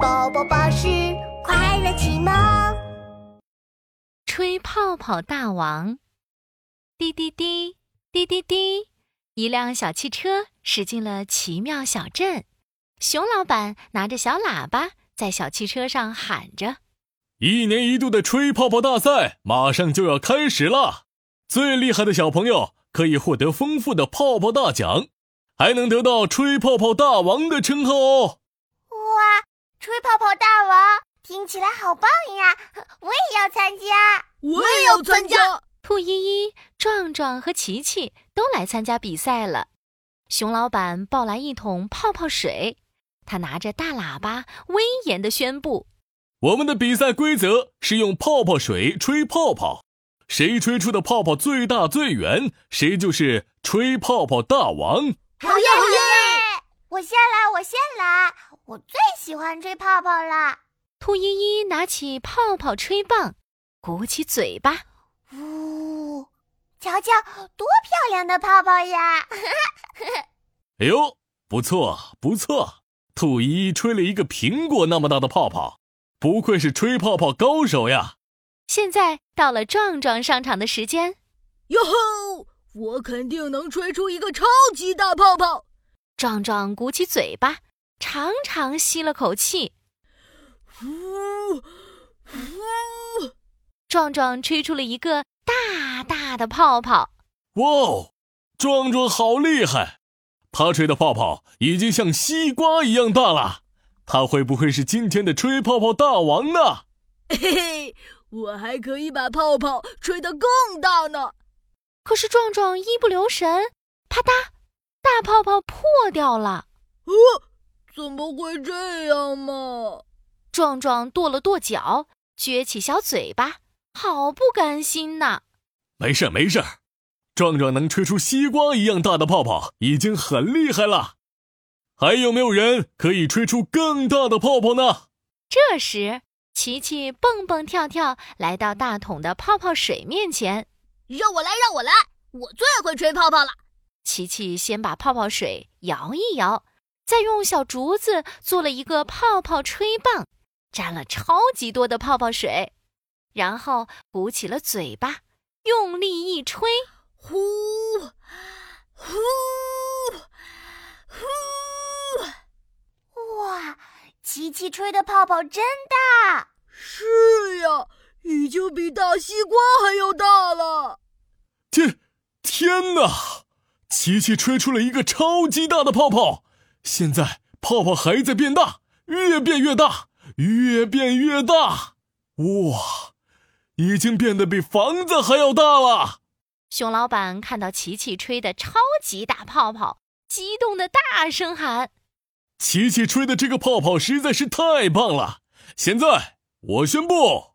宝宝巴士快乐启蒙，吹泡泡大王，滴滴滴，滴滴滴，一辆小汽车驶进了奇妙小镇。熊老板拿着小喇叭在小汽车上喊着：“一年一度的吹泡泡大赛马上就要开始了，最厉害的小朋友可以获得丰富的泡泡大奖，还能得到吹泡泡大王的称号哦！”哇，吹泡泡大王听起来好棒呀！我也要参加，我也要参加。兔依依、壮壮和琪琪都来参加比赛了。熊老板抱来一桶泡泡水，他拿着大喇叭，威严地宣布：“我们的比赛规则是用泡泡水吹泡泡，谁吹出的泡泡最大最圆，谁就是吹泡泡大王。”好耶！好耶！我先来，我先来，我最喜欢吹泡泡了。兔依依拿起泡泡吹棒，鼓起嘴巴，呜，瞧瞧，多漂亮的泡泡呀！哎呦，不错不错，兔依依吹了一个苹果那么大的泡泡，不愧是吹泡泡高手呀！现在到了壮壮上场的时间，哟吼，我肯定能吹出一个超级大泡泡！壮壮鼓起嘴巴，长长吸了口气，呼呼，壮壮吹出了一个大大的泡泡。哇哦，壮壮好厉害！他吹的泡泡已经像西瓜一样大了。他会不会是今天的吹泡泡大王呢？嘿嘿，我还可以把泡泡吹得更大呢。可是壮壮一不留神，啪嗒。大泡泡破掉了，呃，怎么会这样嘛？壮壮跺了跺脚，撅起小嘴巴，好不甘心呐。没事没事，壮壮能吹出西瓜一样大的泡泡，已经很厉害了。还有没有人可以吹出更大的泡泡呢？这时，琪琪蹦蹦跳跳来到大桶的泡泡水面前，让我来，让我来，我最会吹泡泡了。琪琪先把泡泡水摇一摇，再用小竹子做了一个泡泡吹棒，沾了超级多的泡泡水，然后鼓起了嘴巴，用力一吹，呼呼呼！哇，琪琪吹的泡泡真大！是呀，已经比大西瓜还要大了。天，天哪！琪琪吹出了一个超级大的泡泡，现在泡泡还在变大，越变越大，越变越大。哇，已经变得比房子还要大了！熊老板看到琪琪吹的超级大泡泡，激动的大声喊：“琪琪吹的这个泡泡实在是太棒了！现在我宣布，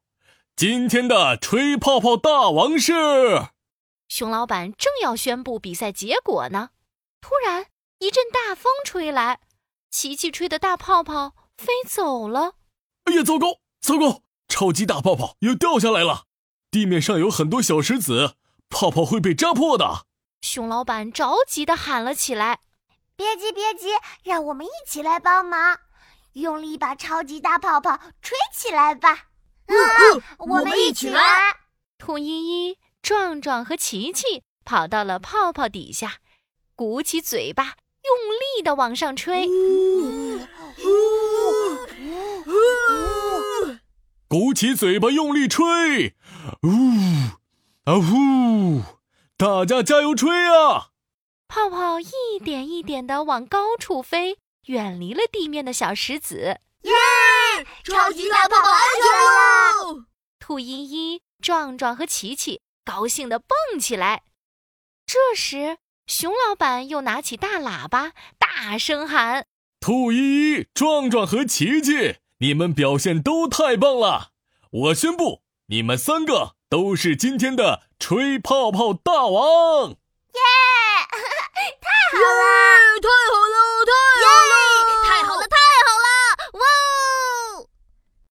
今天的吹泡泡大王是……”熊老板正要宣布比赛结果呢，突然一阵大风吹来，琪琪吹的大泡泡飞走了。哎呀，糟糕，糟糕！超级大泡泡又掉下来了，地面上有很多小石子，泡泡会被扎破的。熊老板着急的喊了起来：“别急，别急，让我们一起来帮忙，用力把超级大泡泡吹起来吧！”啊，我们一起来！兔依依。壮壮和琪琪跑到了泡泡底下，鼓起嘴巴，用力的往上吹。鼓起嘴巴，用力吹。呜啊呜！大家加油吹啊！泡泡一点一点的往高处飞，远离了地面的小石子。耶！超级大泡泡安全了！兔依依、壮壮和琪琪。高兴地蹦起来。这时，熊老板又拿起大喇叭，大声喊：“兔依依、壮壮和琪琪，你们表现都太棒了！我宣布，你们三个都是今天的吹泡泡大王！”耶！太好了！太好了！太好了！